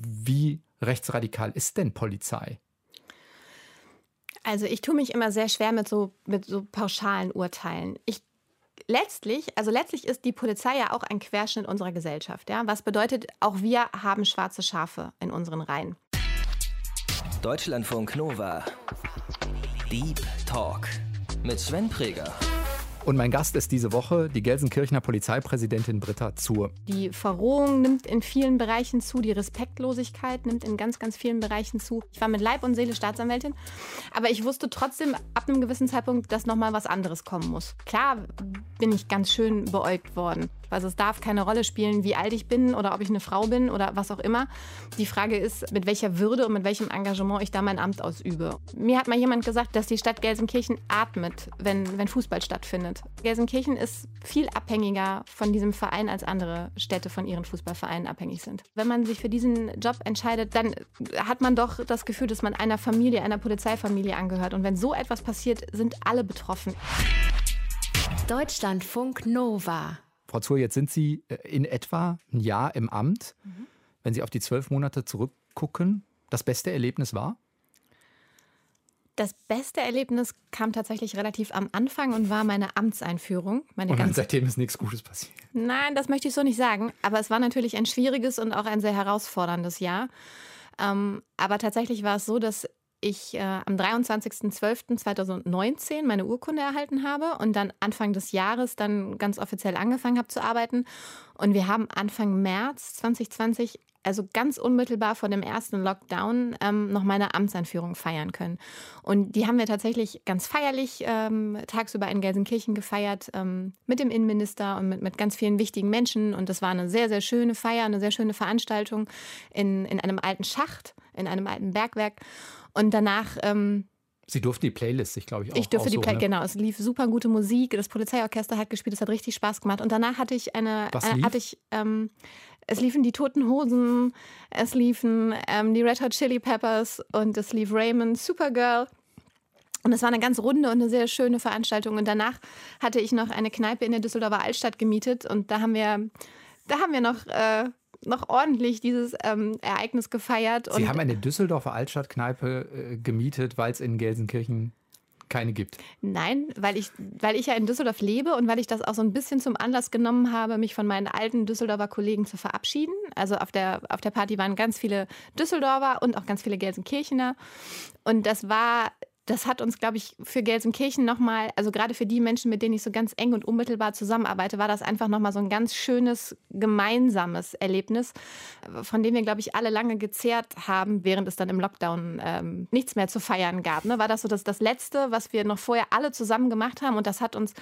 Wie rechtsradikal ist denn Polizei? Also ich tue mich immer sehr schwer mit so, mit so pauschalen Urteilen. Ich letztlich, also letztlich ist die Polizei ja auch ein Querschnitt unserer Gesellschaft. Ja? Was bedeutet, auch wir haben schwarze Schafe in unseren Reihen. Deutschlandfunk Nova. Deep Talk mit Sven Preger. Und mein Gast ist diese Woche die Gelsenkirchener Polizeipräsidentin Britta Zur. Die Verrohung nimmt in vielen Bereichen zu, die Respektlosigkeit nimmt in ganz, ganz vielen Bereichen zu. Ich war mit Leib und Seele Staatsanwältin, aber ich wusste trotzdem ab einem gewissen Zeitpunkt, dass nochmal was anderes kommen muss. Klar bin ich ganz schön beäugt worden. Also es darf keine Rolle spielen, wie alt ich bin oder ob ich eine Frau bin oder was auch immer. Die Frage ist, mit welcher Würde und mit welchem Engagement ich da mein Amt ausübe. Mir hat mal jemand gesagt, dass die Stadt Gelsenkirchen atmet, wenn, wenn Fußball stattfindet. Gelsenkirchen ist viel abhängiger von diesem Verein als andere Städte von ihren Fußballvereinen abhängig sind. Wenn man sich für diesen Job entscheidet, dann hat man doch das Gefühl, dass man einer Familie, einer Polizeifamilie angehört. Und wenn so etwas passiert, sind alle betroffen. Deutschlandfunk Nova. Frau Zur, jetzt sind Sie äh, in etwa ein Jahr im Amt. Mhm. Wenn Sie auf die zwölf Monate zurückgucken, das beste Erlebnis war? Das beste Erlebnis kam tatsächlich relativ am Anfang und war meine Amtseinführung. Meine und dann seitdem ist nichts Gutes passiert. Nein, das möchte ich so nicht sagen. Aber es war natürlich ein schwieriges und auch ein sehr herausforderndes Jahr. Ähm, aber tatsächlich war es so, dass ich äh, am 23.12.2019 meine Urkunde erhalten habe und dann Anfang des Jahres dann ganz offiziell angefangen habe zu arbeiten. Und wir haben Anfang März 2020 also ganz unmittelbar vor dem ersten Lockdown ähm, noch meine Amtseinführung feiern können. Und die haben wir tatsächlich ganz feierlich ähm, tagsüber in Gelsenkirchen gefeiert ähm, mit dem Innenminister und mit, mit ganz vielen wichtigen Menschen. Und das war eine sehr, sehr schöne Feier, eine sehr schöne Veranstaltung in, in einem alten Schacht, in einem alten Bergwerk. Und danach ähm, Sie durften die Playlist sich, glaube ich, auch Ich durfte die Playlist, ne? genau. Es lief super gute Musik. Das Polizeiorchester hat gespielt. Es hat richtig Spaß gemacht. Und danach hatte ich eine, äh, hatte ich, ähm, es liefen die Toten Hosen, es liefen ähm, die Red Hot Chili Peppers und es lief Raymond, Supergirl. Und es war eine ganz runde und eine sehr schöne Veranstaltung. Und danach hatte ich noch eine Kneipe in der Düsseldorfer Altstadt gemietet und da haben wir, da haben wir noch äh, noch ordentlich dieses ähm, Ereignis gefeiert. Sie haben eine Düsseldorfer Altstadtkneipe äh, gemietet, weil es in Gelsenkirchen keine gibt. Nein, weil ich, weil ich ja in Düsseldorf lebe und weil ich das auch so ein bisschen zum Anlass genommen habe, mich von meinen alten Düsseldorfer Kollegen zu verabschieden. Also auf der, auf der Party waren ganz viele Düsseldorfer und auch ganz viele Gelsenkirchener. Und das war das hat uns, glaube ich, für Gelsenkirchen nochmal, also gerade für die Menschen, mit denen ich so ganz eng und unmittelbar zusammenarbeite, war das einfach nochmal so ein ganz schönes gemeinsames Erlebnis, von dem wir, glaube ich, alle lange gezehrt haben, während es dann im Lockdown ähm, nichts mehr zu feiern gab. Ne? War das so das, das Letzte, was wir noch vorher alle zusammen gemacht haben und das hat uns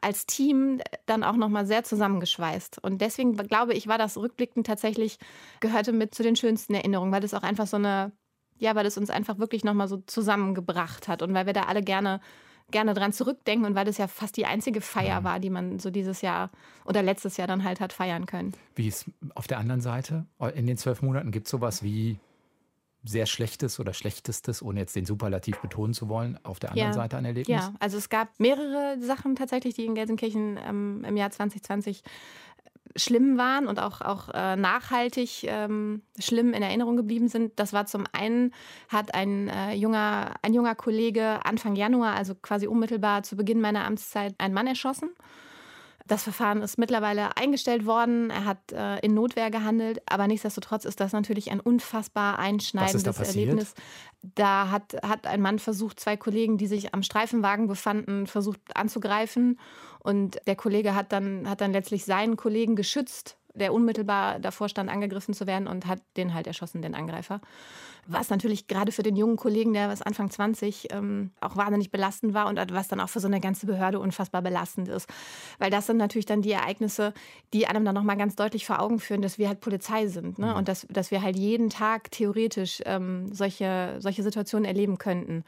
als Team dann auch nochmal sehr zusammengeschweißt. Und deswegen, glaube ich, war das rückblickend tatsächlich, gehörte mit zu den schönsten Erinnerungen, weil das auch einfach so eine ja, weil es uns einfach wirklich nochmal so zusammengebracht hat und weil wir da alle gerne gerne dran zurückdenken und weil das ja fast die einzige Feier war, die man so dieses Jahr oder letztes Jahr dann halt hat feiern können. Wie ist auf der anderen Seite? In den zwölf Monaten gibt es sowas wie sehr Schlechtes oder Schlechtestes, ohne jetzt den Superlativ betonen zu wollen, auf der anderen ja, Seite ein Erlebnis? Ja, also es gab mehrere Sachen tatsächlich, die in Gelsenkirchen ähm, im Jahr 2020 schlimm waren und auch, auch äh, nachhaltig ähm, schlimm in Erinnerung geblieben sind. Das war zum einen, hat ein, äh, junger, ein junger Kollege Anfang Januar, also quasi unmittelbar zu Beginn meiner Amtszeit, einen Mann erschossen. Das Verfahren ist mittlerweile eingestellt worden. Er hat äh, in Notwehr gehandelt, aber nichtsdestotrotz ist das natürlich ein unfassbar einschneidendes da Erlebnis. Da hat, hat ein Mann versucht, zwei Kollegen, die sich am Streifenwagen befanden, versucht anzugreifen. Und der Kollege hat dann, hat dann letztlich seinen Kollegen geschützt der unmittelbar davor stand, angegriffen zu werden und hat den halt erschossen, den Angreifer. Was natürlich gerade für den jungen Kollegen, der was Anfang 20, ähm, auch wahnsinnig belastend war und was dann auch für so eine ganze Behörde unfassbar belastend ist. Weil das sind natürlich dann die Ereignisse, die einem dann nochmal ganz deutlich vor Augen führen, dass wir halt Polizei sind ne? Mhm. und dass, dass wir halt jeden Tag theoretisch ähm, solche, solche Situationen erleben könnten.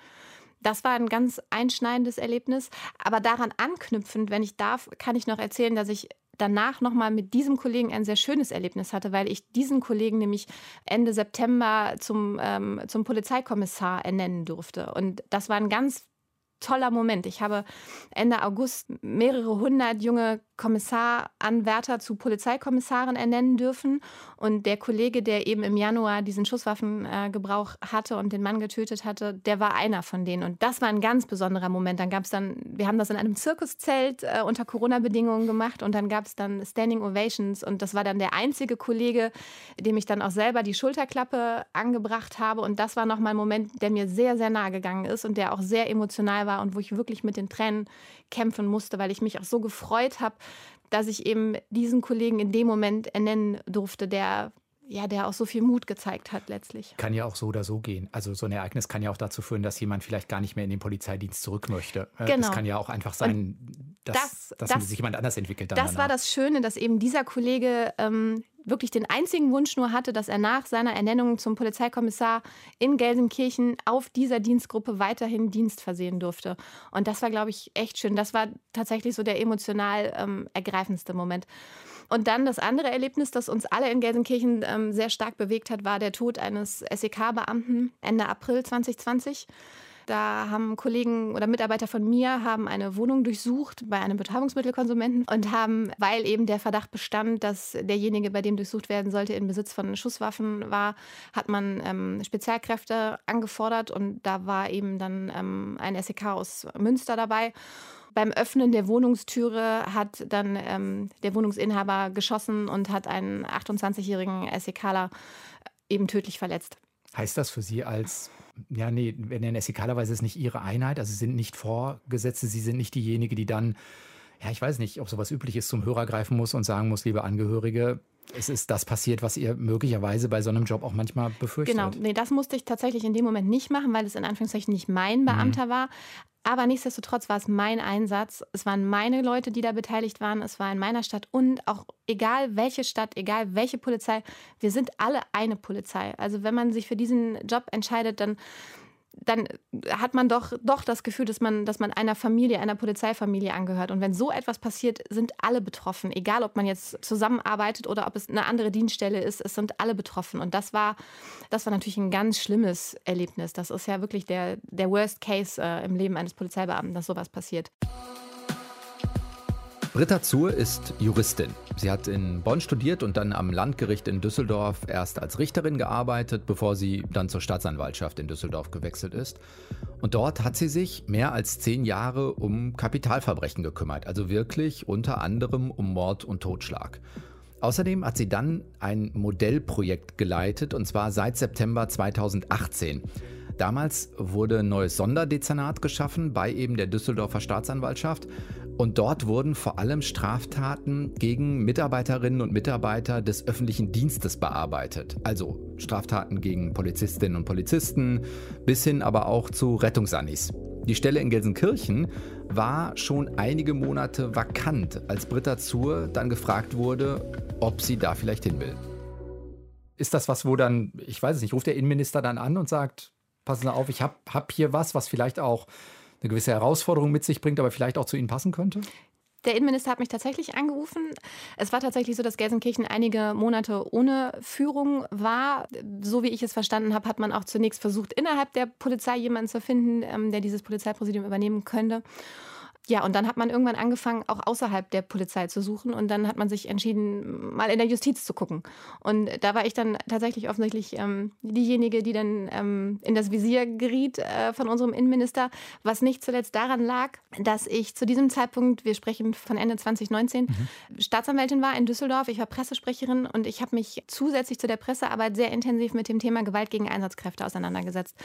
Das war ein ganz einschneidendes Erlebnis. Aber daran anknüpfend, wenn ich darf, kann ich noch erzählen, dass ich danach nochmal mit diesem Kollegen ein sehr schönes Erlebnis hatte, weil ich diesen Kollegen nämlich Ende September zum, ähm, zum Polizeikommissar ernennen durfte. Und das war ein ganz toller Moment. Ich habe Ende August mehrere hundert junge Kommissaranwärter zu Polizeikommissaren ernennen dürfen. Und der Kollege, der eben im Januar diesen Schusswaffengebrauch äh, hatte und den Mann getötet hatte, der war einer von denen. Und das war ein ganz besonderer Moment. Dann gab es dann, wir haben das in einem Zirkuszelt äh, unter Corona-Bedingungen gemacht und dann gab es dann Standing Ovations und das war dann der einzige Kollege, dem ich dann auch selber die Schulterklappe angebracht habe. Und das war nochmal ein Moment, der mir sehr, sehr nahe gegangen ist und der auch sehr emotional war und wo ich wirklich mit den Tränen kämpfen musste, weil ich mich auch so gefreut habe, dass ich eben diesen Kollegen in dem Moment ernennen durfte, der ja, der auch so viel Mut gezeigt hat letztlich. Kann ja auch so oder so gehen. Also so ein Ereignis kann ja auch dazu führen, dass jemand vielleicht gar nicht mehr in den Polizeidienst zurück möchte. Äh, genau. Es kann ja auch einfach sein, dass, das, dass das, sich jemand anders entwickelt. das danach. war das Schöne, dass eben dieser Kollege ähm, wirklich den einzigen Wunsch nur hatte, dass er nach seiner Ernennung zum Polizeikommissar in Gelsenkirchen auf dieser Dienstgruppe weiterhin Dienst versehen durfte. Und das war, glaube ich, echt schön. Das war tatsächlich so der emotional ähm, ergreifendste Moment. Und dann das andere Erlebnis, das uns alle in Gelsenkirchen ähm, sehr stark bewegt hat, war der Tod eines SEK-Beamten Ende April 2020. Da haben Kollegen oder Mitarbeiter von mir haben eine Wohnung durchsucht bei einem Betäubungsmittelkonsumenten und haben, weil eben der Verdacht bestand, dass derjenige, bei dem durchsucht werden sollte, in Besitz von Schusswaffen war, hat man ähm, Spezialkräfte angefordert und da war eben dann ähm, ein SEK aus Münster dabei. Beim Öffnen der Wohnungstüre hat dann ähm, der Wohnungsinhaber geschossen und hat einen 28-jährigen SEKler eben tödlich verletzt. Heißt das für Sie als ja, nee, wir nennen es ekalerweise ist nicht ihre Einheit, also sie sind nicht Vorgesetzte, sie sind nicht diejenige, die dann, ja, ich weiß nicht, ob sowas üblich ist, zum Hörer greifen muss und sagen muss, liebe Angehörige, es ist das passiert, was ihr möglicherweise bei so einem Job auch manchmal befürchtet. Genau, nee, das musste ich tatsächlich in dem Moment nicht machen, weil es in Anführungszeichen nicht mein mhm. Beamter mhm. war. Aber nichtsdestotrotz war es mein Einsatz. Es waren meine Leute, die da beteiligt waren. Es war in meiner Stadt und auch egal welche Stadt, egal welche Polizei, wir sind alle eine Polizei. Also wenn man sich für diesen Job entscheidet, dann dann hat man doch, doch das Gefühl, dass man, dass man einer Familie, einer Polizeifamilie angehört. Und wenn so etwas passiert, sind alle betroffen. Egal, ob man jetzt zusammenarbeitet oder ob es eine andere Dienststelle ist, es sind alle betroffen. Und das war, das war natürlich ein ganz schlimmes Erlebnis. Das ist ja wirklich der, der Worst Case äh, im Leben eines Polizeibeamten, dass sowas passiert. Britta Zur ist Juristin. Sie hat in Bonn studiert und dann am Landgericht in Düsseldorf erst als Richterin gearbeitet, bevor sie dann zur Staatsanwaltschaft in Düsseldorf gewechselt ist. Und dort hat sie sich mehr als zehn Jahre um Kapitalverbrechen gekümmert, also wirklich unter anderem um Mord und Totschlag. Außerdem hat sie dann ein Modellprojekt geleitet, und zwar seit September 2018. Damals wurde ein neues Sonderdezernat geschaffen bei eben der Düsseldorfer Staatsanwaltschaft und dort wurden vor allem Straftaten gegen Mitarbeiterinnen und Mitarbeiter des öffentlichen Dienstes bearbeitet. Also Straftaten gegen Polizistinnen und Polizisten bis hin aber auch zu Rettungsannis. Die Stelle in Gelsenkirchen war schon einige Monate vakant, als Britta Zur dann gefragt wurde, ob sie da vielleicht hin will. Ist das was, wo dann, ich weiß es nicht, ruft der Innenminister dann an und sagt, passen Sie auf, ich habe hab hier was, was vielleicht auch eine gewisse Herausforderung mit sich bringt, aber vielleicht auch zu Ihnen passen könnte? Der Innenminister hat mich tatsächlich angerufen. Es war tatsächlich so, dass Gelsenkirchen einige Monate ohne Führung war. So wie ich es verstanden habe, hat man auch zunächst versucht, innerhalb der Polizei jemanden zu finden, ähm, der dieses Polizeipräsidium übernehmen könnte. Ja, und dann hat man irgendwann angefangen, auch außerhalb der Polizei zu suchen. Und dann hat man sich entschieden, mal in der Justiz zu gucken. Und da war ich dann tatsächlich offensichtlich ähm, diejenige, die dann ähm, in das Visier geriet äh, von unserem Innenminister. Was nicht zuletzt daran lag, dass ich zu diesem Zeitpunkt, wir sprechen von Ende 2019, mhm. Staatsanwältin war in Düsseldorf. Ich war Pressesprecherin und ich habe mich zusätzlich zu der Pressearbeit sehr intensiv mit dem Thema Gewalt gegen Einsatzkräfte auseinandergesetzt.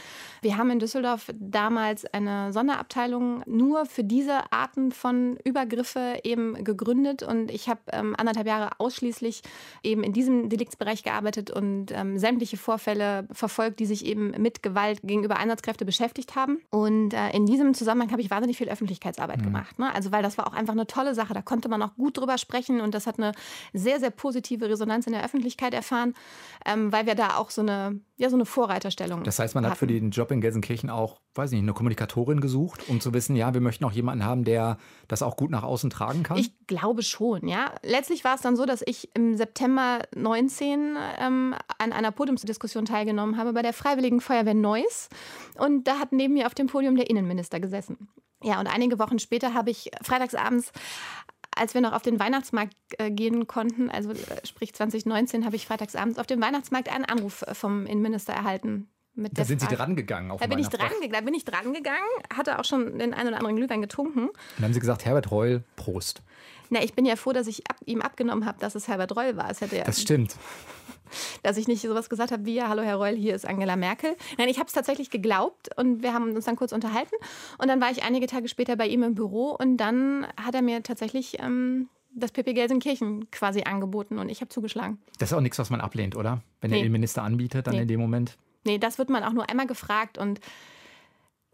Wir haben in Düsseldorf damals eine Sonderabteilung nur für diese Arten von Übergriffe eben gegründet und ich habe ähm, anderthalb Jahre ausschließlich eben in diesem Deliktsbereich gearbeitet und ähm, sämtliche Vorfälle verfolgt, die sich eben mit Gewalt gegenüber Einsatzkräfte beschäftigt haben. Und äh, in diesem Zusammenhang habe ich wahnsinnig viel Öffentlichkeitsarbeit mhm. gemacht. Ne? Also weil das war auch einfach eine tolle Sache. Da konnte man auch gut drüber sprechen und das hat eine sehr, sehr positive Resonanz in der Öffentlichkeit erfahren, ähm, weil wir da auch so eine, ja, so eine Vorreiterstellung Das heißt, man hatten. hat für den Job in Gelsenkirchen auch, weiß nicht, eine Kommunikatorin gesucht, um zu wissen, ja, wir möchten auch jemanden haben, haben, der das auch gut nach außen tragen kann? Ich glaube schon, ja. Letztlich war es dann so, dass ich im September 19 ähm, an einer Podiumsdiskussion teilgenommen habe bei der Freiwilligen Feuerwehr Neuss. Und da hat neben mir auf dem Podium der Innenminister gesessen. Ja, und einige Wochen später habe ich freitagsabends als wir noch auf den Weihnachtsmarkt äh, gehen konnten, also äh, sprich 2019, habe ich freitagsabends auf dem Weihnachtsmarkt einen Anruf vom Innenminister erhalten. Da sind Frage. Sie dran gegangen. da bin ich dran, da bin ich dran gegangen, hatte auch schon den einen oder anderen Glühwein getrunken. Und dann haben Sie gesagt, Herbert Reul, Prost. Na, ich bin ja froh, dass ich ab, ihm abgenommen habe, dass es Herbert Reul war. Es hätte ja, das stimmt. Dass ich nicht sowas gesagt habe wie, ja, hallo Herr Reul, hier ist Angela Merkel. Nein, ich habe es tatsächlich geglaubt und wir haben uns dann kurz unterhalten. Und dann war ich einige Tage später bei ihm im Büro und dann hat er mir tatsächlich ähm, das PP Gelsenkirchen quasi angeboten und ich habe zugeschlagen. Das ist auch nichts, was man ablehnt, oder? Wenn nee. der Innenminister anbietet, dann nee. in dem Moment. Nee, das wird man auch nur einmal gefragt und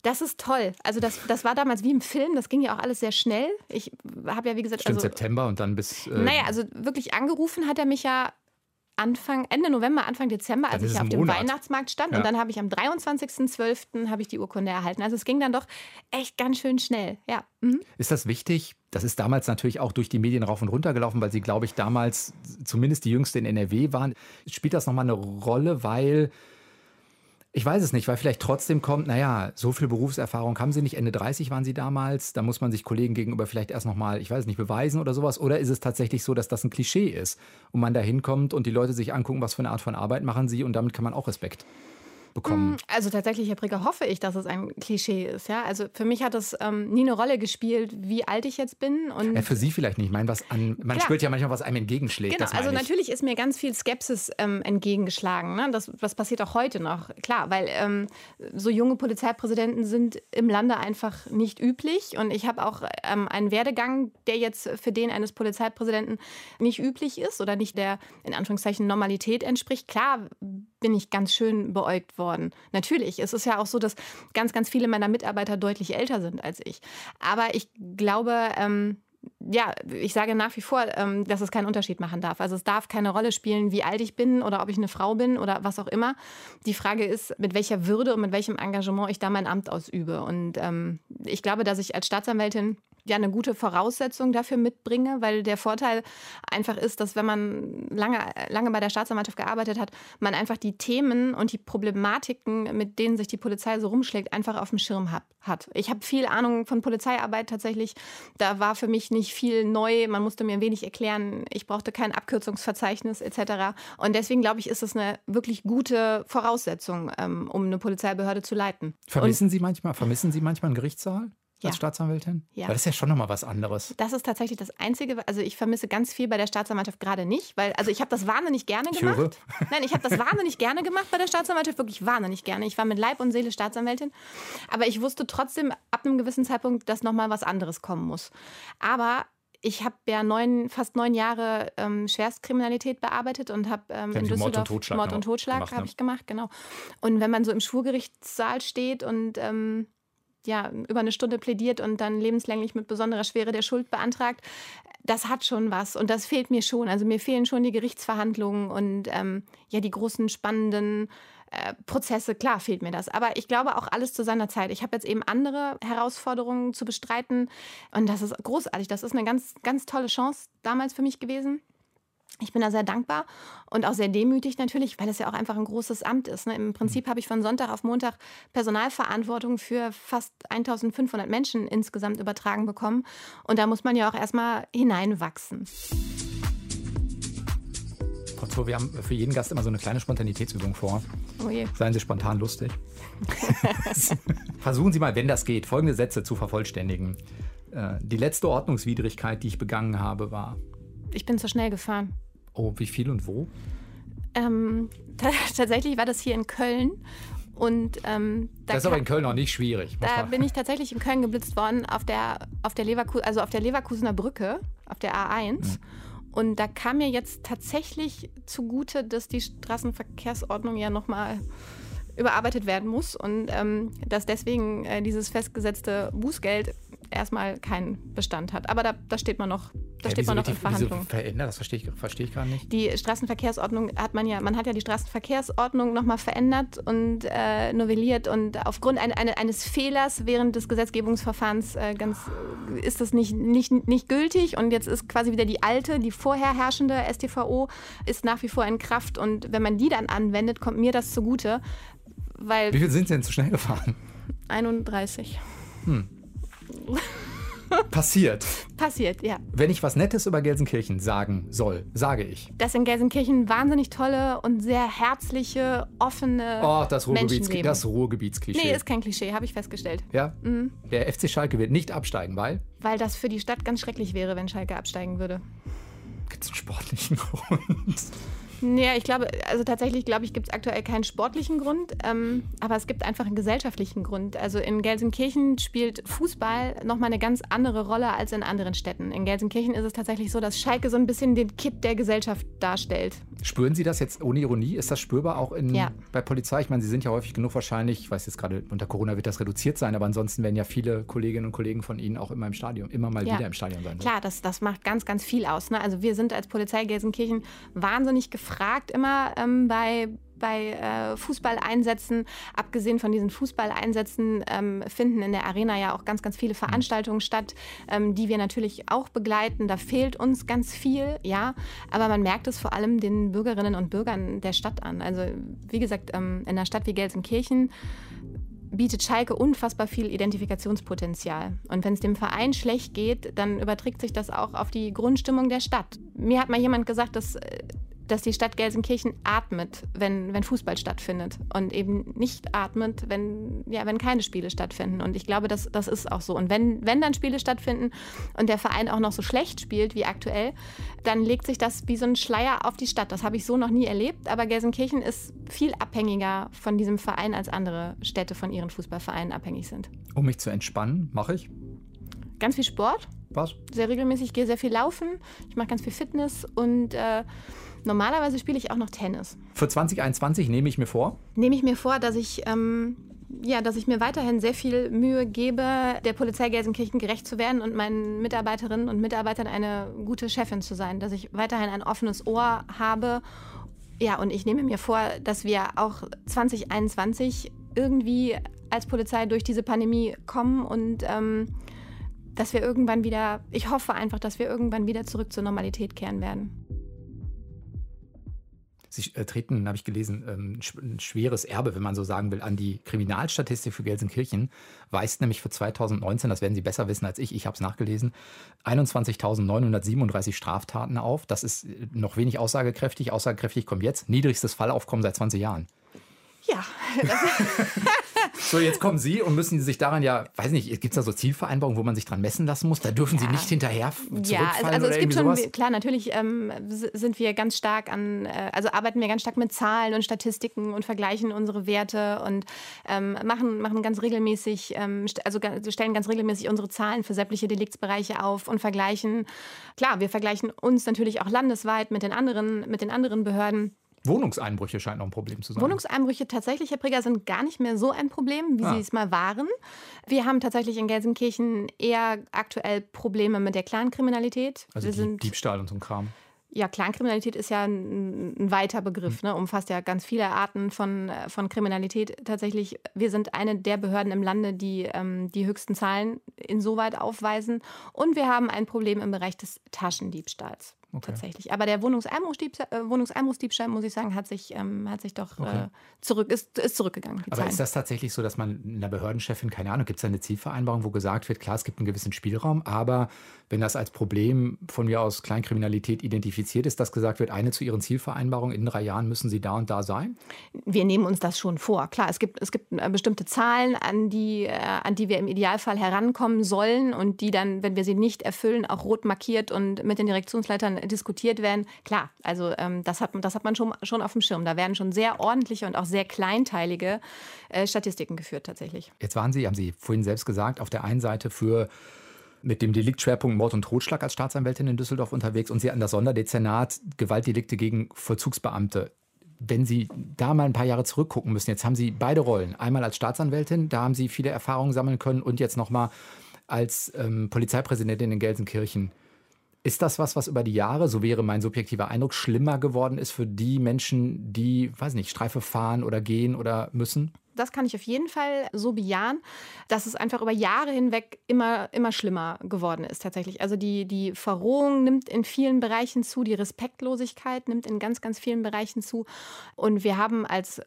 das ist toll. Also das, das war damals wie im Film, das ging ja auch alles sehr schnell. Ich habe ja, wie gesagt... Stimmt, also, September und dann bis... Äh, naja, also wirklich angerufen hat er mich ja Anfang, Ende November, Anfang Dezember, als ich auf dem Monat. Weihnachtsmarkt stand. Ja. Und dann habe ich am 23.12. habe ich die Urkunde erhalten. Also es ging dann doch echt ganz schön schnell. Ja. Mhm. Ist das wichtig? Das ist damals natürlich auch durch die Medien rauf und runter gelaufen, weil Sie, glaube ich, damals zumindest die Jüngste in NRW waren. Spielt das nochmal eine Rolle, weil ich weiß es nicht, weil vielleicht trotzdem kommt, naja, so viel Berufserfahrung haben Sie nicht, Ende 30 waren Sie damals, da muss man sich Kollegen gegenüber vielleicht erst nochmal, ich weiß nicht, beweisen oder sowas. Oder ist es tatsächlich so, dass das ein Klischee ist und man da hinkommt und die Leute sich angucken, was für eine Art von Arbeit machen Sie und damit kann man auch Respekt bekommen? Mm, also tatsächlich, Herr Brigger, hoffe ich, dass es ein Klischee ist. Ja? Also für mich hat es ähm, nie eine Rolle gespielt, wie alt ich jetzt bin. Und ja, für Sie vielleicht nicht. Ich meine, was an, man Klar. spürt ja manchmal, was einem entgegenschlägt. Genau, also ich. natürlich ist mir ganz viel Skepsis ähm, entgegengeschlagen. Ne? Das, das passiert auch heute noch. Klar, weil ähm, so junge Polizeipräsidenten sind im Lande einfach nicht üblich. Und ich habe auch ähm, einen Werdegang, der jetzt für den eines Polizeipräsidenten nicht üblich ist oder nicht der in Anführungszeichen Normalität entspricht. Klar bin ich ganz schön beäugt worden. Natürlich, es ist ja auch so, dass ganz, ganz viele meiner Mitarbeiter deutlich älter sind als ich. Aber ich glaube, ähm, ja, ich sage nach wie vor, ähm, dass es keinen Unterschied machen darf. Also es darf keine Rolle spielen, wie alt ich bin oder ob ich eine Frau bin oder was auch immer. Die Frage ist, mit welcher Würde und mit welchem Engagement ich da mein Amt ausübe. Und ähm, ich glaube, dass ich als Staatsanwältin ja eine gute Voraussetzung dafür mitbringe, weil der Vorteil einfach ist, dass wenn man lange, lange bei der Staatsanwaltschaft gearbeitet hat, man einfach die Themen und die Problematiken, mit denen sich die Polizei so rumschlägt, einfach auf dem Schirm hat. hat. Ich habe viel Ahnung von Polizeiarbeit tatsächlich. Da war für mich nicht viel neu. Man musste mir wenig erklären. Ich brauchte kein Abkürzungsverzeichnis etc. Und deswegen glaube ich, ist es eine wirklich gute Voraussetzung, ähm, um eine Polizeibehörde zu leiten. Vermissen und Sie manchmal, vermissen Sie manchmal einen Gerichtssaal? Ja. als Staatsanwältin? Ja. Weil das ist ja schon nochmal was anderes. Das ist tatsächlich das Einzige, also ich vermisse ganz viel bei der Staatsanwaltschaft gerade nicht, weil, also ich habe das wahnsinnig gerne ich gemacht. Höre. Nein, ich habe das wahnsinnig gerne gemacht bei der Staatsanwaltschaft, wirklich wahnsinnig gerne. Ich war mit Leib und Seele Staatsanwältin, aber ich wusste trotzdem ab einem gewissen Zeitpunkt, dass nochmal was anderes kommen muss. Aber ich habe ja neun, fast neun Jahre ähm, Schwerstkriminalität bearbeitet und habe ähm, in Düsseldorf Mord und Totschlag, Mord und Totschlag habe ne? ich gemacht, genau. Und wenn man so im Schwurgerichtssaal steht und ähm, ja, über eine Stunde plädiert und dann lebenslänglich mit besonderer Schwere der Schuld beantragt, das hat schon was und das fehlt mir schon. Also mir fehlen schon die Gerichtsverhandlungen und ähm, ja die großen spannenden äh, Prozesse. Klar fehlt mir das, aber ich glaube auch alles zu seiner Zeit. Ich habe jetzt eben andere Herausforderungen zu bestreiten und das ist großartig. Das ist eine ganz, ganz tolle Chance damals für mich gewesen. Ich bin da sehr dankbar und auch sehr demütig natürlich, weil es ja auch einfach ein großes Amt ist. Ne? Im Prinzip mhm. habe ich von Sonntag auf Montag Personalverantwortung für fast 1500 Menschen insgesamt übertragen bekommen. Und da muss man ja auch erstmal hineinwachsen. Frau Zur, wir haben für jeden Gast immer so eine kleine Spontanitätsübung vor. Oh je. Seien Sie spontan lustig. Versuchen Sie mal, wenn das geht, folgende Sätze zu vervollständigen. Äh, die letzte Ordnungswidrigkeit, die ich begangen habe, war. Ich bin zu schnell gefahren. Oh, wie viel und wo? Ähm, tatsächlich war das hier in Köln. Und, ähm, da das ist aber in Köln auch nicht schwierig. Da bin ich tatsächlich in Köln geblitzt worden auf der, auf der, Leverku also auf der Leverkusener Brücke, auf der A1. Mhm. Und da kam mir jetzt tatsächlich zugute, dass die Straßenverkehrsordnung ja nochmal überarbeitet werden muss und ähm, dass deswegen äh, dieses festgesetzte Bußgeld erstmal keinen Bestand hat. Aber da, da steht man noch, da ja, steht man noch in Verhandlungen. verändert? Das verstehe ich, verstehe ich gar nicht. Die Straßenverkehrsordnung hat man ja, man hat ja die Straßenverkehrsordnung nochmal verändert und äh, novelliert und aufgrund ein, eine, eines Fehlers während des Gesetzgebungsverfahrens äh, ganz, ist das nicht, nicht, nicht gültig und jetzt ist quasi wieder die alte, die vorher herrschende StVO ist nach wie vor in Kraft und wenn man die dann anwendet, kommt mir das zugute. Weil Wie viel sind Sie denn zu schnell gefahren? 31. Hm. Passiert. Passiert, ja. Wenn ich was Nettes über Gelsenkirchen sagen soll, sage ich. Dass in Gelsenkirchen wahnsinnig tolle und sehr herzliche, offene Oh, das, Menschen Ruhrgebiets leben. das Ruhrgebietsklischee. Nee, ist kein Klischee, habe ich festgestellt. ja? Mhm. Der FC Schalke wird nicht absteigen, weil Weil das für die Stadt ganz schrecklich wäre, wenn Schalke absteigen würde. gibt es einen sportlichen Grund. Nee, ich glaube, also tatsächlich glaube ich, gibt es aktuell keinen sportlichen Grund, ähm, aber es gibt einfach einen gesellschaftlichen Grund. Also in Gelsenkirchen spielt Fußball nochmal eine ganz andere Rolle als in anderen Städten. In Gelsenkirchen ist es tatsächlich so, dass Schalke so ein bisschen den Kitt der Gesellschaft darstellt. Spüren Sie das jetzt ohne Ironie? Ist das spürbar auch in, Ja. bei Polizei? Ich meine, Sie sind ja häufig genug wahrscheinlich, ich weiß jetzt gerade, unter Corona wird das reduziert sein, aber ansonsten werden ja viele Kolleginnen und Kollegen von Ihnen auch immer im Stadion, immer mal Ja. wieder im Stadion sein. Klar, das, das macht ganz, ganz viel aus. Ne? Also wir sind als Polizei Gelsenkirchen wahnsinnig gefragt immer ähm, bei bei äh, Fußballeinsätzen, abgesehen von diesen Fußballeinsätzen, ähm, finden in der Arena ja auch ganz, ganz viele Veranstaltungen statt, ähm, die wir natürlich auch begleiten. Da fehlt uns ganz viel, ja, aber man merkt es vor allem den Bürgerinnen und Bürgern der Stadt an. Also wie gesagt, ähm, in einer Stadt wie Gelsenkirchen bietet Schalke unfassbar viel Identifikationspotenzial. Und wenn es dem Verein schlecht geht, dann überträgt sich das auch auf die Grundstimmung der Stadt. Mir hat mal jemand gesagt, dass, äh, dass die Stadt Gelsenkirchen atmet, wenn, wenn Fußball stattfindet und eben nicht atmet, wenn, ja, wenn keine Spiele stattfinden. Und ich glaube, das, das ist auch so. Und wenn, wenn dann Spiele stattfinden und der Verein auch noch so schlecht spielt wie aktuell, dann legt sich das wie so ein Schleier auf die Stadt. Das habe ich so noch nie erlebt. Aber Gelsenkirchen ist viel abhängiger von diesem Verein als andere Städte von ihren Fußballvereinen abhängig sind. Um mich zu entspannen, mache ich Ganz viel Sport, was? sehr regelmäßig, ich gehe sehr viel laufen, ich mache ganz viel Fitness und äh, normalerweise spiele ich auch noch Tennis. Für 2021 nehme ich mir vor, Nehme ich mir vor, dass ich, ähm, ja, dass ich mir weiterhin sehr viel Mühe gebe, der Polizei Gelsenkirchen gerecht zu werden und meinen Mitarbeiterinnen und Mitarbeitern eine gute Chefin zu sein, dass ich weiterhin ein offenes Ohr habe. Ja, und ich nehme mir vor, dass wir auch 2021 irgendwie als Polizei durch diese Pandemie kommen und ähm, dass wir irgendwann wieder, ich hoffe einfach, dass wir irgendwann wieder zurück zur Normalität kehren werden. Sie äh, treten, habe ich gelesen, ähm, ein schweres Erbe, wenn man so sagen will, an die Kriminalstatistik für Gelsenkirchen. Weist nämlich für 2019, das werden Sie besser wissen als ich, ich habe es nachgelesen, 21.937 Straftaten auf. Das ist äh, noch wenig aussagekräftig. Aussagekräftig kommt jetzt. Niedrigstes Fallaufkommen seit 20 Jahren. Ja, So, jetzt kommen Sie und müssen sich daran ja, weiß nicht, gibt es da so Zielvereinbarungen, wo man sich dran messen lassen muss? Da dürfen Sie Ja. nicht hinterher zurückfallen Ja, also, also oder es gibt schon, sowas? klar, natürlich ähm, sind wir ganz stark an, äh, also arbeiten wir ganz stark mit Zahlen und Statistiken und vergleichen unsere Werte und ähm, machen, machen ganz regelmäßig, ähm, also stellen ganz regelmäßig unsere Zahlen für sämtliche Deliktsbereiche auf und vergleichen. Klar, wir vergleichen uns natürlich auch landesweit mit den anderen, mit den anderen Behörden. Wohnungseinbrüche scheint noch ein Problem zu sein. Wohnungseinbrüche tatsächlich, Herr Prigger, sind gar nicht mehr so ein Problem, wie Ah. sie es mal waren. Wir haben tatsächlich in Gelsenkirchen eher aktuell Probleme mit der Clankriminalität. also die, Diebstahl und so ein Kram. ja, Clankriminalität ist ja ein, ein weiter Begriff, ne? umfasst ja ganz viele Arten von, von Kriminalität. Tatsächlich, wir sind eine der Behörden im Lande, die ähm, die höchsten Zahlen insoweit aufweisen. Und wir haben ein Problem im Bereich des Taschendiebstahls. Okay. Tatsächlich. Aber der äh, Wohnungseinbruchsdiebstahl, muss ich sagen, hat sich, ähm, hat sich doch Okay. äh, zurück, ist, ist zurückgegangen. Aber Zahlen. ist das tatsächlich so, dass man einer Behördenchefin, keine Ahnung, gibt es da eine Zielvereinbarung, wo gesagt wird, klar, es gibt einen gewissen Spielraum, aber wenn das als Problem von mir aus Kleinkriminalität identifiziert ist, dass gesagt wird, eine zu Ihren Zielvereinbarungen, in drei Jahren müssen Sie da und da sein? wir nehmen uns das schon vor. Klar, es gibt, es gibt äh, bestimmte Zahlen, an die, äh, an die wir im Idealfall herankommen sollen und die dann, wenn wir sie nicht erfüllen, auch rot markiert und mit den Direktionsleitern diskutiert werden. Klar, also ähm, das, hat, man- das hat man schon, schon auf dem Schirm. Da werden schon sehr ordentliche und auch sehr kleinteilige äh, Statistiken geführt tatsächlich. Jetzt waren Sie, haben Sie vorhin selbst gesagt, auf der einen Seite für mit dem Deliktschwerpunkt Mord und Totschlag als Staatsanwältin in Düsseldorf unterwegs und Sie hatten das Sonderdezernat Gewaltdelikte gegen Vollzugsbeamte. Wenn Sie da mal ein paar Jahre zurückgucken müssen, jetzt haben Sie beide Rollen. Einmal als Staatsanwältin, da haben Sie viele Erfahrungen sammeln können und jetzt nochmal als ähm, Polizeipräsidentin in Gelsenkirchen. Ist das was, was über die Jahre, so wäre mein subjektiver Eindruck, schlimmer geworden ist für die Menschen, die, weiß nicht, Streife fahren oder gehen oder müssen? das kann ich auf jeden Fall so bejahen, dass es einfach über Jahre hinweg immer, immer schlimmer geworden ist tatsächlich. Also die, die Verrohung nimmt in vielen Bereichen zu, die Respektlosigkeit nimmt in ganz, ganz vielen Bereichen zu. Und wir haben als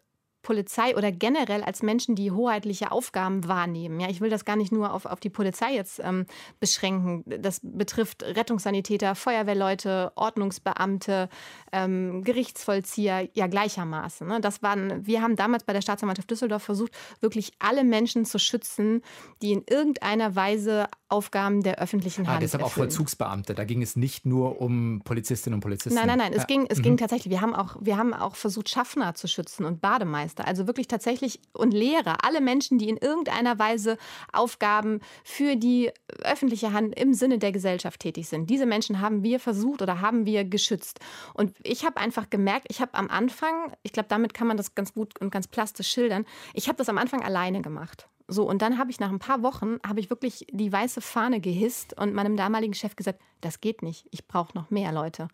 Polizei oder generell als Menschen, die hoheitliche Aufgaben wahrnehmen. Ja, ich will das gar nicht nur auf, auf die Polizei jetzt ähm, beschränken. Das betrifft Rettungssanitäter, Feuerwehrleute, Ordnungsbeamte, ähm, Gerichtsvollzieher, ja gleichermaßen. Ne? Das waren, wir haben damals bei der Staatsanwaltschaft Düsseldorf versucht, wirklich alle Menschen zu schützen, die in irgendeiner Weise Aufgaben der öffentlichen ah, Hand. Ah, deshalb erfüllen. auch Vollzugsbeamte. Da ging es nicht nur um Polizistinnen und Polizisten. Nein, nein, nein. Es, ja. ging, es mhm. ging tatsächlich. Wir haben, auch, wir haben auch versucht, Schaffner zu schützen und Bademeister. Also wirklich tatsächlich und Lehrer. Alle Menschen, die in irgendeiner Weise Aufgaben für die öffentliche Hand im Sinne der Gesellschaft tätig sind. Diese Menschen haben wir versucht oder haben wir geschützt. Und ich habe einfach gemerkt, ich habe am Anfang, ich glaube, damit kann man das ganz gut und ganz plastisch schildern, ich habe das am Anfang alleine gemacht. So, und dann habe ich nach ein paar Wochen, habe ich wirklich die weiße Fahne gehisst und meinem damaligen Chef gesagt, das geht nicht, ich brauche noch mehr Leute.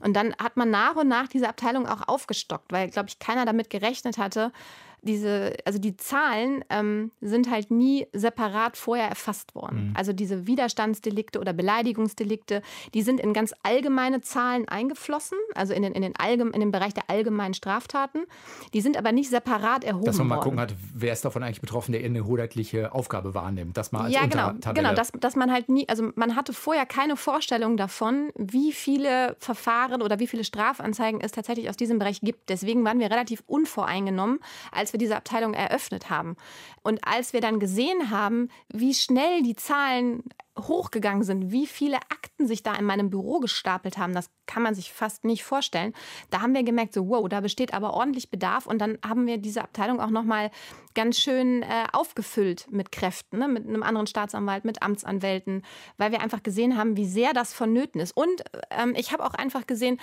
Und dann hat man nach und nach diese Abteilung auch aufgestockt, weil, glaube ich, keiner damit gerechnet hatte, diese, also die Zahlen ähm, sind halt nie separat vorher erfasst worden. Mhm. Also diese Widerstandsdelikte oder Beleidigungsdelikte, die sind in ganz allgemeine Zahlen eingeflossen, also in den, in den, allgeme in den Bereich der allgemeinen Straftaten. Die sind aber nicht separat erhoben worden. Dass man mal worden. gucken hat, wer ist davon eigentlich betroffen, der eine hoheitliche Aufgabe wahrnimmt. Das mal als ja, genau, genau dass, dass man halt nie, also man hatte vorher keine Vorstellung davon, wie viele Verfahren oder wie viele Strafanzeigen es tatsächlich aus diesem Bereich gibt. Deswegen waren wir relativ unvoreingenommen, als als wir diese Abteilung eröffnet haben. Und als wir dann gesehen haben, wie schnell die Zahlen hochgegangen sind, wie viele Akten sich da in meinem Büro gestapelt haben, das kann man sich fast nicht vorstellen. Da haben wir gemerkt, so wow, da besteht aber ordentlich Bedarf und dann haben wir diese Abteilung auch noch mal ganz schön äh, aufgefüllt mit Kräften, ne? mit einem anderen Staatsanwalt, mit Amtsanwälten, weil wir einfach gesehen haben, wie sehr das vonnöten ist. Und ähm, ich habe auch einfach gesehen,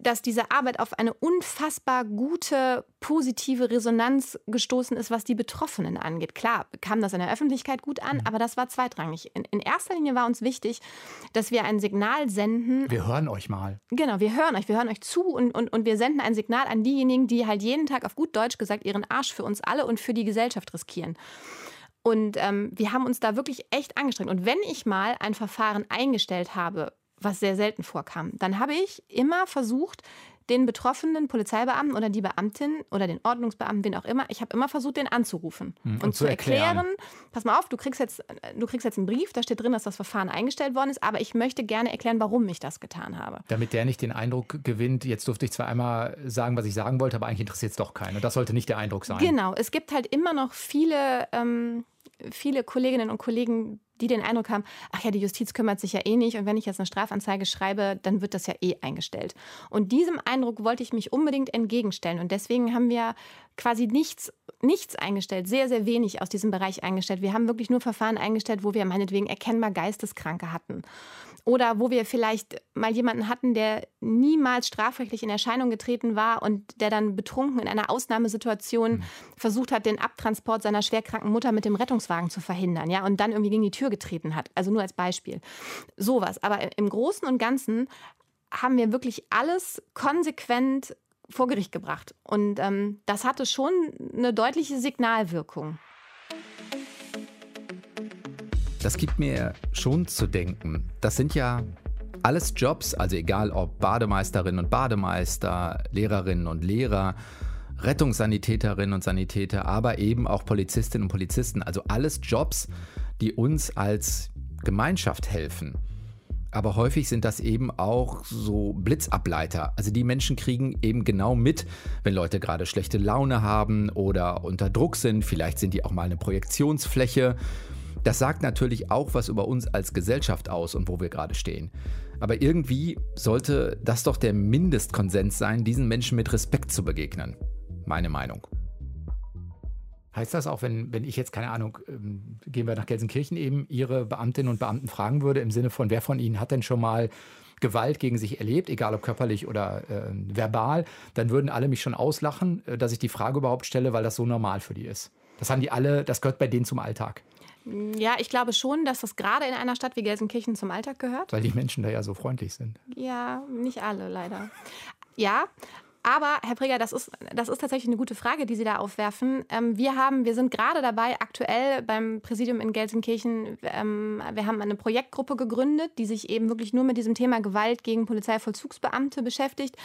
dass diese Arbeit auf eine unfassbar gute, positive Resonanz gestoßen ist, was die Betroffenen angeht. Klar, kam das in der Öffentlichkeit gut an, mhm. aber das war zweitrangig. In, in, erster Linie war uns wichtig, dass wir ein Signal senden. Wir hören euch mal. Genau, wir hören euch, wir hören euch zu und, und, und wir senden ein Signal an diejenigen, die halt jeden Tag auf gut Deutsch gesagt ihren Arsch für uns alle und für die Gesellschaft riskieren. Und ähm, wir haben uns da wirklich echt angestrengt. Und wenn ich mal ein Verfahren eingestellt habe, was sehr selten vorkam. Dann habe ich immer versucht, den betroffenen Polizeibeamten oder die Beamtin oder den Ordnungsbeamten, wen auch immer, ich habe immer versucht, den anzurufen hm, und, und, zu erklären, erklären, pass mal auf, du kriegst, jetzt, du kriegst jetzt einen Brief, da steht drin, dass das Verfahren eingestellt worden ist, aber ich möchte gerne erklären, warum ich das getan habe. Damit der nicht den Eindruck gewinnt, jetzt durfte ich zwar einmal sagen, was ich sagen wollte, aber eigentlich interessiert es doch keinen. Das sollte nicht der Eindruck sein. Genau, es gibt halt immer noch viele... Ähm, viele Kolleginnen und Kollegen, die den Eindruck haben, ach ja, die Justiz kümmert sich ja eh nicht und wenn ich jetzt eine Strafanzeige schreibe, dann wird das ja eh eingestellt. Und diesem Eindruck wollte ich mich unbedingt entgegenstellen und deswegen haben wir quasi nichts, nichts eingestellt, sehr, sehr wenig aus diesem Bereich eingestellt. Wir haben wirklich nur Verfahren eingestellt, wo wir meinetwegen erkennbar Geisteskranke hatten. Oder wo wir vielleicht mal jemanden hatten, der niemals strafrechtlich in Erscheinung getreten war und der dann betrunken in einer Ausnahmesituation mhm. versucht hat, den Abtransport seiner schwerkranken Mutter mit dem Rettungswagen zu verhindern, ja, und dann irgendwie gegen die Tür getreten hat. Also nur als Beispiel. Sowas. Aber im Großen und Ganzen haben wir wirklich alles konsequent vor Gericht gebracht. Und ähm, das hatte schon eine deutliche Signalwirkung. Das gibt mir schon zu denken. Das sind ja alles Jobs, also egal ob Bademeisterinnen und Bademeister, Lehrerinnen und Lehrer, Rettungssanitäterinnen und Sanitäter, aber eben auch Polizistinnen und Polizisten. Also alles Jobs, die uns als Gemeinschaft helfen. Aber häufig sind das eben auch so Blitzableiter. Also die Menschen kriegen eben genau mit, wenn Leute gerade schlechte Laune haben oder unter Druck sind. Vielleicht sind die auch mal eine Projektionsfläche. Das sagt natürlich auch was über uns als Gesellschaft aus und wo wir gerade stehen. Aber irgendwie sollte das doch der Mindestkonsens sein, diesen Menschen mit Respekt zu begegnen. Meine Meinung. Heißt das auch, wenn, wenn ich jetzt, keine Ahnung, ähm, gehen wir nach Gelsenkirchen eben, Ihre Beamtinnen und Beamten fragen würde, im Sinne von, wer von Ihnen hat denn schon mal Gewalt gegen sich erlebt, egal ob körperlich oder äh, verbal, dann würden alle mich schon auslachen, äh, dass ich die Frage überhaupt stelle, weil das so normal für die ist. Das haben die alle, das gehört bei denen zum Alltag. Ja, ich glaube schon, dass das gerade in einer Stadt wie Gelsenkirchen zum Alltag gehört. Weil die Menschen da ja so freundlich sind. Ja, nicht alle leider. Ja, Aber, Herr Preger, das ist, das ist tatsächlich eine gute Frage, die Sie da aufwerfen. Ähm, wir, haben, wir sind gerade dabei, aktuell beim Präsidium in Gelsenkirchen, ähm, wir haben eine Projektgruppe gegründet, die sich eben wirklich nur mit diesem Thema Gewalt gegen Polizeivollzugsbeamte beschäftigt,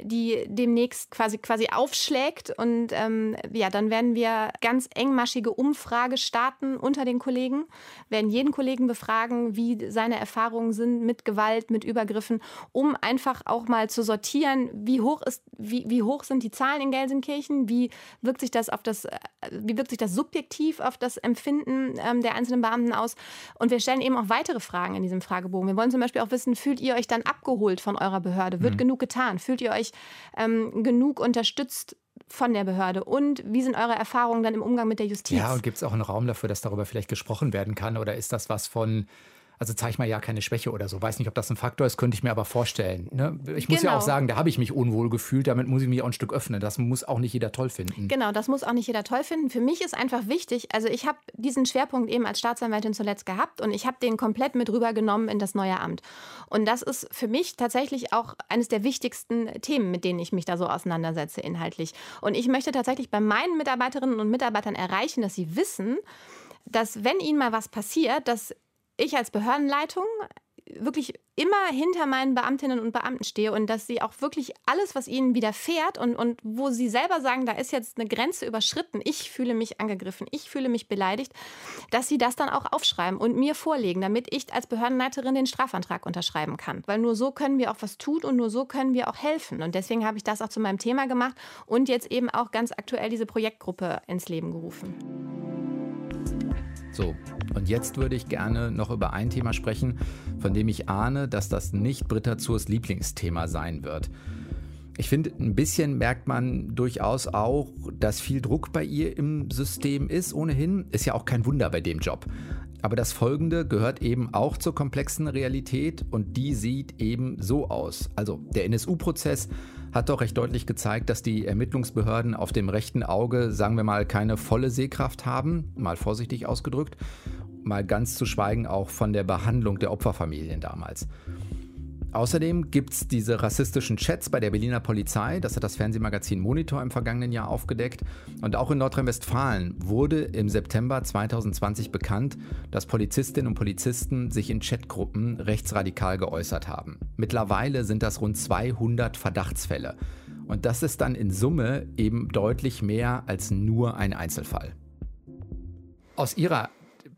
die demnächst quasi, quasi aufschlägt. Und ähm, ja, dann werden wir ganz engmaschige Umfrage starten unter den Kollegen, werden jeden Kollegen befragen, wie seine Erfahrungen sind mit Gewalt, mit Übergriffen, um einfach auch mal zu sortieren, wie hoch ist wie, wie hoch sind die Zahlen in Gelsenkirchen? Wie wirkt sich das auf das, äh, wie wirkt sich das subjektiv auf das Empfinden ähm, der einzelnen Beamten aus? Und wir stellen eben auch weitere Fragen in diesem Fragebogen. Wir wollen zum Beispiel auch wissen, fühlt ihr euch dann abgeholt von eurer Behörde? Wird mhm. genug getan? Fühlt ihr euch ähm, genug unterstützt von der Behörde? Und wie sind eure Erfahrungen dann im Umgang mit der Justiz? Ja, und gibt es auch einen Raum dafür, dass darüber vielleicht gesprochen werden kann? Oder ist das was von also zeig mal ja keine Schwäche oder so. Weiß nicht, ob das ein Faktor ist, könnte ich mir aber vorstellen. Ne? Ich muss genau. ja auch sagen, da habe ich mich unwohl gefühlt, damit muss ich mich auch ein Stück öffnen. Das muss auch nicht jeder toll finden. Genau, das muss auch nicht jeder toll finden. Für mich ist einfach wichtig, also ich habe diesen Schwerpunkt eben als Staatsanwältin zuletzt gehabt und ich habe den komplett mit rübergenommen in das neue Amt. Und das ist für mich tatsächlich auch eines der wichtigsten Themen, mit denen ich mich da so auseinandersetze inhaltlich. Und ich möchte tatsächlich bei meinen Mitarbeiterinnen und Mitarbeitern erreichen, dass sie wissen, dass wenn ihnen mal was passiert, dass ich als Behördenleitung wirklich immer hinter meinen Beamtinnen und Beamten stehe und dass sie auch wirklich alles, was ihnen widerfährt und, und wo sie selber sagen, da ist jetzt eine Grenze überschritten, ich fühle mich angegriffen, ich fühle mich beleidigt, dass sie das dann auch aufschreiben und mir vorlegen, damit ich als Behördenleiterin den Strafantrag unterschreiben kann. Weil nur so können wir auch was tun und nur so können wir auch helfen. Und deswegen habe ich das auch zu meinem Thema gemacht und jetzt eben auch ganz aktuell diese Projektgruppe ins Leben gerufen. So, und jetzt würde ich gerne noch über ein Thema sprechen, von dem ich ahne, dass das nicht Britta Zurs Lieblingsthema sein wird. Ich finde, ein bisschen merkt man durchaus auch, dass viel Druck bei ihr im System ist. Ohnehin ist ja auch kein Wunder bei dem Job. Aber das Folgende gehört eben auch zur komplexen Realität und die sieht eben so aus. Also der NSU-Prozess hat doch recht deutlich gezeigt, dass die Ermittlungsbehörden auf dem rechten Auge, sagen wir mal, keine volle Sehkraft haben, mal vorsichtig ausgedrückt, mal ganz zu schweigen auch von der Behandlung der Opferfamilien damals. Außerdem gibt es diese rassistischen Chats bei der Berliner Polizei. Das hat das Fernsehmagazin Monitor im vergangenen Jahr aufgedeckt. Und auch in Nordrhein-Westfalen wurde im September 2020 bekannt, dass Polizistinnen und Polizisten sich in Chatgruppen rechtsradikal geäußert haben. Mittlerweile sind das rund 200 Verdachtsfälle. Und das ist dann in Summe eben deutlich mehr als nur ein Einzelfall. Aus Ihrer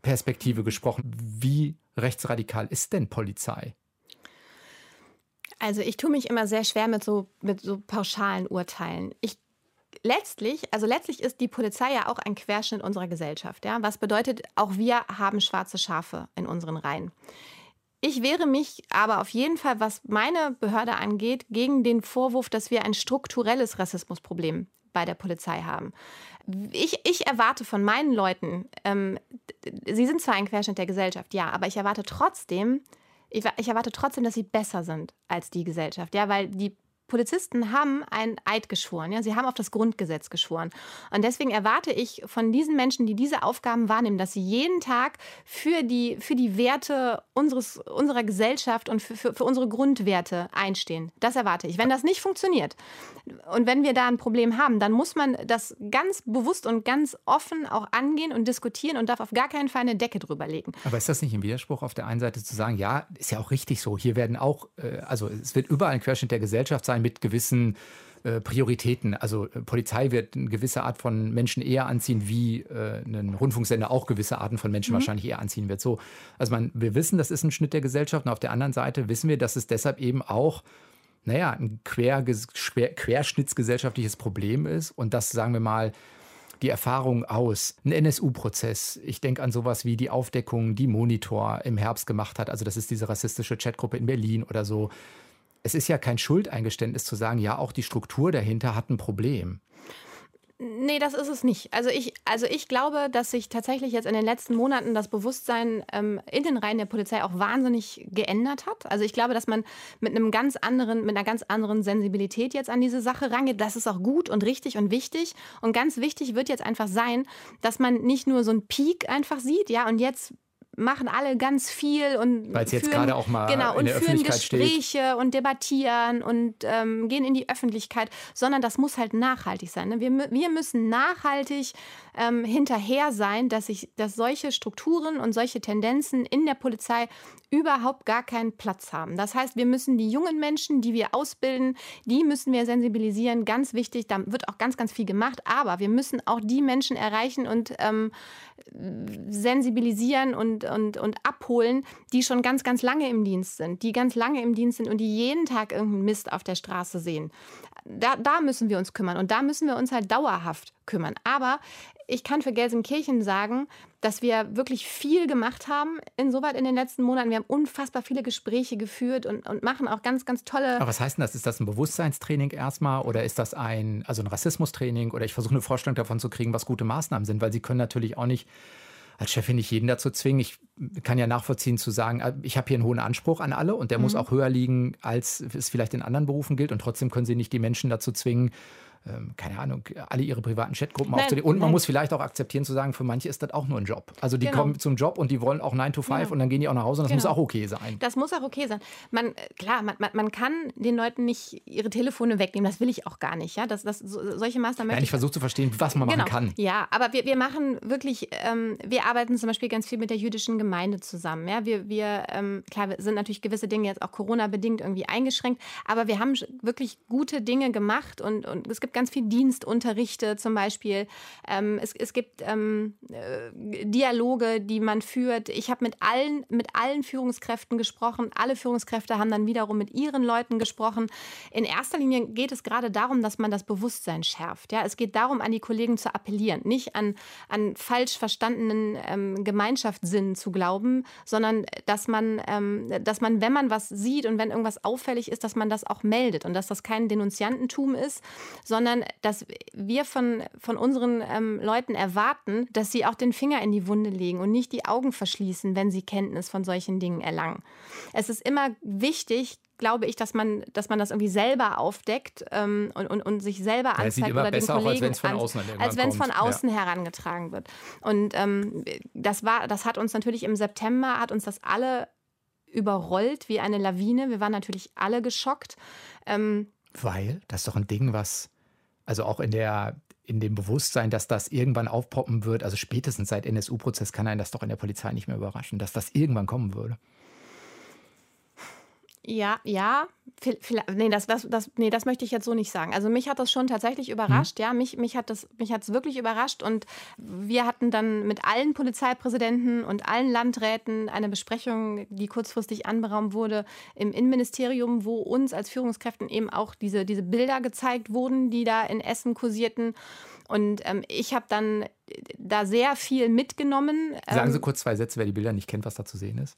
Perspektive gesprochen, wie rechtsradikal ist denn Polizei? Also ich tue mich immer sehr schwer mit so, mit so pauschalen Urteilen. Ich letztlich, also letztlich ist die Polizei ja auch ein Querschnitt unserer Gesellschaft. Ja? Was bedeutet, auch wir haben schwarze Schafe in unseren Reihen. Ich wehre mich aber auf jeden Fall, was meine Behörde angeht, gegen den Vorwurf, dass wir ein strukturelles Rassismusproblem bei der Polizei haben. Ich, ich erwarte von meinen Leuten, ähm, sie sind zwar ein Querschnitt der Gesellschaft, ja, aber ich erwarte trotzdem, ich, ich erwarte trotzdem, dass sie besser sind als die Gesellschaft. Ja, weil die Polizisten haben einen Eid geschworen, ja, sie haben auf das Grundgesetz geschworen. Und deswegen erwarte ich von diesen Menschen, die diese Aufgaben wahrnehmen, dass sie jeden Tag für die, für die Werte unseres, unserer Gesellschaft und für, für, für unsere Grundwerte einstehen. Das erwarte ich. Wenn das nicht funktioniert und wenn wir da ein Problem haben, dann muss man das ganz bewusst und ganz offen auch angehen und diskutieren und darf auf gar keinen Fall eine Decke drüber legen. Aber ist das nicht ein Widerspruch auf der einen Seite zu sagen, ja, ist ja auch richtig so, hier werden auch, äh, also es wird überall ein Querschnitt der Gesellschaft sein, mit gewissen äh, Prioritäten. Also äh, Polizei wird eine gewisse Art von Menschen eher anziehen, wie äh, ein Rundfunksender auch gewisse Arten von Menschen mhm. wahrscheinlich eher anziehen wird. So, also man, wir wissen, das ist ein Schnitt der Gesellschaft und auf der anderen Seite wissen wir, dass es deshalb eben auch naja, ein quer, quer, querschnittsgesellschaftliches Problem ist und das, sagen wir mal, die Erfahrung aus. Ein NSU-Prozess. Ich denke an sowas wie die Aufdeckung, die Monitor im Herbst gemacht hat. Also das ist diese rassistische Chatgruppe in Berlin oder so es ist ja kein Schuldeingeständnis zu sagen, ja, auch die Struktur dahinter hat ein Problem. Nee, das ist es nicht. Also ich, also ich glaube, dass sich tatsächlich jetzt in den letzten Monaten das Bewusstsein ähm, in den Reihen der Polizei auch wahnsinnig geändert hat. Also ich glaube, dass man mit einem ganz anderen, mit einer ganz anderen Sensibilität jetzt an diese Sache rangeht. Das ist auch gut und richtig und wichtig. Und ganz wichtig wird jetzt einfach sein, dass man nicht nur so einen Peak einfach sieht, ja, und jetzt machen alle ganz viel und weil es jetzt gerade auch mal genau, und führen Gespräche steht. und debattieren und ähm, gehen in die Öffentlichkeit, sondern das muss halt nachhaltig sein. Ne? Wir, wir müssen nachhaltig ähm, hinterher sein, dass, ich, dass solche Strukturen und solche Tendenzen in der Polizei überhaupt gar keinen Platz haben. Das heißt, wir müssen die jungen Menschen, die wir ausbilden, die müssen wir sensibilisieren. Ganz wichtig, da wird auch ganz, ganz viel gemacht. Aber wir müssen auch die Menschen erreichen und ähm, sensibilisieren und, und, und abholen, die schon ganz, ganz lange im Dienst sind, die ganz lange im Dienst sind und die jeden Tag irgendeinen Mist auf der Straße sehen. Da, da müssen wir uns kümmern und da müssen wir uns halt dauerhaft kümmern. Aber ich kann für Gelsenkirchen sagen, dass wir wirklich viel gemacht haben insoweit in den letzten Monaten. Wir haben unfassbar viele Gespräche geführt und, und machen auch ganz, ganz tolle. Aber was heißt denn das? Ist das ein Bewusstseinstraining erstmal oder ist das ein, also ein Rassismustraining oder ich versuche eine Vorstellung davon zu kriegen, was gute Maßnahmen sind, weil sie können natürlich auch nicht als Chefin nicht jeden dazu zwingen. Ich kann ja nachvollziehen zu sagen, äh, ich habe hier einen hohen Anspruch an alle und der mhm. muss auch höher liegen, als es vielleicht in anderen Berufen gilt. Und trotzdem können Sie nicht die Menschen dazu zwingen, ähm, keine Ahnung, alle ihre privaten Chatgruppen aufzunehmen. Und man nein. muss vielleicht auch akzeptieren zu sagen, für manche ist das auch nur ein Job. Also die genau. kommen zum Job und die wollen auch 9 to 5 genau. und dann gehen die auch nach Hause und das genau. muss auch okay sein. Das muss auch okay sein. Man, äh, klar, man, man, man, kann den Leuten nicht ihre Telefone wegnehmen, das will ich auch gar nicht. Ja? Das, das, so, solche Maßnahmen Nein, ich versuche zu verstehen, was man machen genau. kann. Ja, aber wir, wir machen wirklich, ähm, wir arbeiten zum Beispiel ganz viel mit der jüdischen Gemeinde zusammen. Ja? Wir, wir ähm, klar, sind natürlich gewisse Dinge jetzt auch Corona-bedingt irgendwie eingeschränkt, aber wir haben wirklich gute Dinge gemacht und, und es gibt ganz viel Dienst unterrichte zum Beispiel. Ähm, es, es gibt ähm, äh, Dialoge, die man führt. Ich habe mit allen, mit allen Führungskräften gesprochen. Alle Führungskräfte haben dann wiederum mit ihren Leuten gesprochen. In erster Linie geht es gerade darum, dass man das Bewusstsein schärft. Ja? Es geht darum, an die Kollegen zu appellieren, nicht an, an falsch verstandenen ähm, Gemeinschaftssinn zu glauben, sondern dass man, ähm, dass man, wenn man was sieht und wenn irgendwas auffällig ist, dass man das auch meldet und dass das kein Denunziantentum ist, sondern dass wir von, von unseren ähm, Leuten erwarten, dass sie auch den Finger in die Wunde legen und nicht die Augen verschließen, wenn sie Kenntnis von solchen Dingen erlangen. Es ist immer wichtig, glaube ich, dass man, dass man das irgendwie selber aufdeckt ähm, und, und, und sich selber anzeigt ja, oder den Kollegen, auch, als wenn es von außen, als wenn es von außen ja. herangetragen wird. Und ähm, das war, das hat uns natürlich im September hat uns das alle überrollt wie eine Lawine. Wir waren natürlich alle geschockt. Ähm, Weil das ist doch ein Ding, was also auch in der in dem Bewusstsein, dass das irgendwann aufpoppen wird, also spätestens seit NSU-Prozess kann einen das doch in der Polizei nicht mehr überraschen, dass das irgendwann kommen würde. Ja, ja. Nee das, das, das, nee, das möchte ich jetzt so nicht sagen. Also mich hat das schon tatsächlich überrascht. Mhm. Ja, mich, mich hat es mich wirklich überrascht. Und wir hatten dann mit allen Polizeipräsidenten und allen Landräten eine Besprechung, die kurzfristig anberaumt wurde im Innenministerium, wo uns als Führungskräften eben auch diese, diese Bilder gezeigt wurden, die da in Essen kursierten. Und ähm, ich habe dann da sehr viel mitgenommen. Sagen Sie ähm, kurz zwei Sätze, wer die Bilder nicht kennt, was da zu sehen ist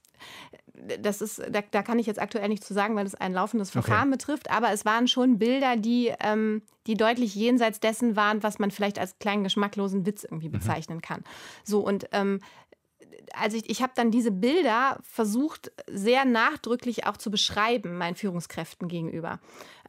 das ist, da, da, kann ich jetzt aktuell nicht zu sagen, weil es ein laufendes Verfahren okay. betrifft, aber es waren schon Bilder, die, ähm, die deutlich jenseits dessen waren, was man vielleicht als kleinen geschmacklosen Witz irgendwie mhm. bezeichnen mhm. kann. So und ähm, also ich, ich habe dann diese Bilder versucht, sehr nachdrücklich auch zu beschreiben, meinen Führungskräften gegenüber.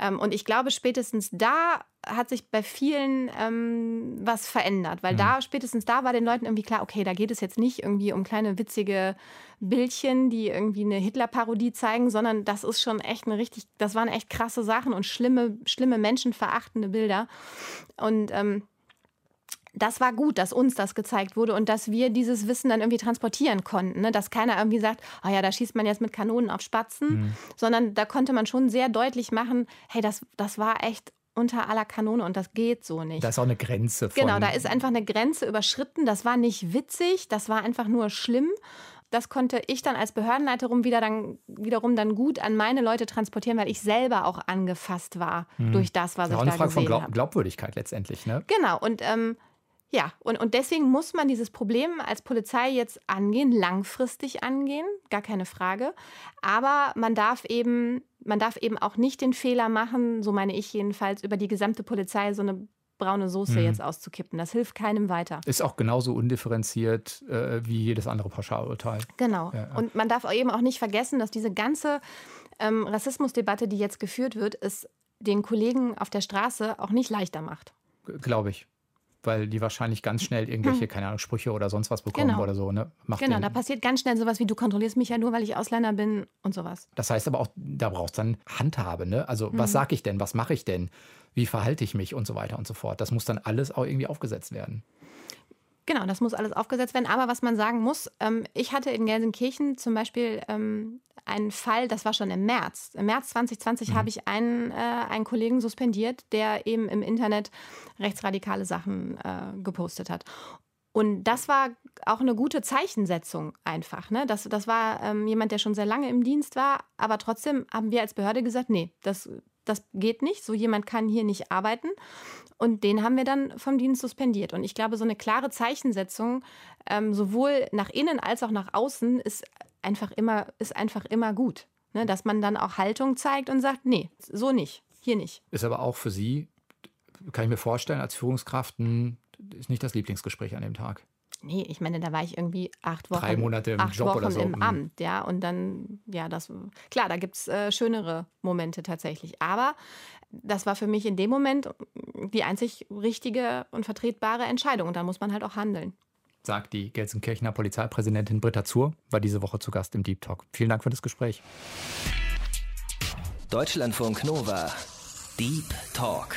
Ähm, und ich glaube, spätestens da hat sich bei vielen ähm, was verändert, weil mhm. da, spätestens da war den Leuten irgendwie klar, okay, da geht es jetzt nicht irgendwie um kleine witzige Bildchen, die irgendwie eine Hitler-Parodie zeigen, sondern das ist schon echt eine richtig, das waren echt krasse Sachen und schlimme, schlimme menschenverachtende Bilder. Und ähm, das war gut, dass uns das gezeigt wurde und dass wir dieses Wissen dann irgendwie transportieren konnten. Ne? Dass keiner irgendwie sagt, oh ja, da schießt man jetzt mit Kanonen auf Spatzen, mhm. sondern da konnte man schon sehr deutlich machen, hey, das, das war echt unter aller Kanone und das geht so nicht. Da ist auch eine Grenze. Von genau, da ist einfach eine Grenze überschritten. Das war nicht witzig, das war einfach nur schlimm. Das konnte ich dann als Behördenleiterin wieder dann, wiederum dann gut an meine Leute transportieren, weil ich selber auch angefasst war mhm. durch das, was ja, ich auch da eine Frage gesehen von Glaub Glaubwürdigkeit letztendlich, ne? Genau, und ähm, ja, und, und deswegen muss man dieses Problem als Polizei jetzt angehen, langfristig angehen, gar keine Frage. Aber man darf eben, man darf eben auch nicht den Fehler machen, so meine ich jedenfalls, über die gesamte Polizei so eine braune Soße mhm. jetzt auszukippen. Das hilft keinem weiter. Ist auch genauso undifferenziert äh, wie jedes andere Pauschalurteil. Genau. Ja, ja. Und man darf eben auch nicht vergessen, dass diese ganze ähm, Rassismusdebatte, die jetzt geführt wird, es den Kollegen auf der Straße auch nicht leichter macht. Glaube ich. Weil die wahrscheinlich ganz schnell irgendwelche, hm. keine Ahnung, Sprüche oder sonst was bekommen genau. oder so. Ne? Macht genau, da passiert ganz schnell sowas wie, du kontrollierst mich ja nur, weil ich Ausländer bin und sowas. Das heißt aber auch, da braucht es dann Handhabe. Ne? Also hm. was sage ich denn, was mache ich denn, wie verhalte ich mich und so weiter und so fort. Das muss dann alles auch irgendwie aufgesetzt werden. Genau, das muss alles aufgesetzt werden. Aber was man sagen muss, ähm, ich hatte in Gelsenkirchen zum Beispiel ähm, einen Fall, das war schon im März. Im März 2020 mhm. habe ich einen, äh, einen Kollegen suspendiert, der eben im Internet rechtsradikale Sachen äh, gepostet hat. Und das war auch eine gute Zeichensetzung einfach. Ne? Das, das war ähm, jemand, der schon sehr lange im Dienst war, aber trotzdem haben wir als Behörde gesagt, nee, das, das geht nicht, so jemand kann hier nicht arbeiten. Und den haben wir dann vom Dienst suspendiert. Und ich glaube, so eine klare Zeichensetzung, ähm, sowohl nach innen als auch nach außen, ist einfach immer, ist einfach immer gut. Ne? Dass man dann auch Haltung zeigt und sagt, nee, so nicht, hier nicht. Ist aber auch für Sie, kann ich mir vorstellen, als Führungskraft, ein, ist nicht das Lieblingsgespräch an dem Tag. Nee, ich meine, da war ich irgendwie acht Wochen, Drei Monate im acht Job Wochen oder so. im mhm. Amt, ja. Und dann, ja, das, klar, da gibt es äh, schönere Momente tatsächlich. Aber das war für mich in dem Moment die einzig richtige und vertretbare Entscheidung. Und da muss man halt auch handeln. Sagt die Gelsenkirchener Polizeipräsidentin Britta Zur, war diese Woche zu Gast im Deep Talk. Vielen Dank für das Gespräch. Deutschlandfunk Nova. Deep Talk.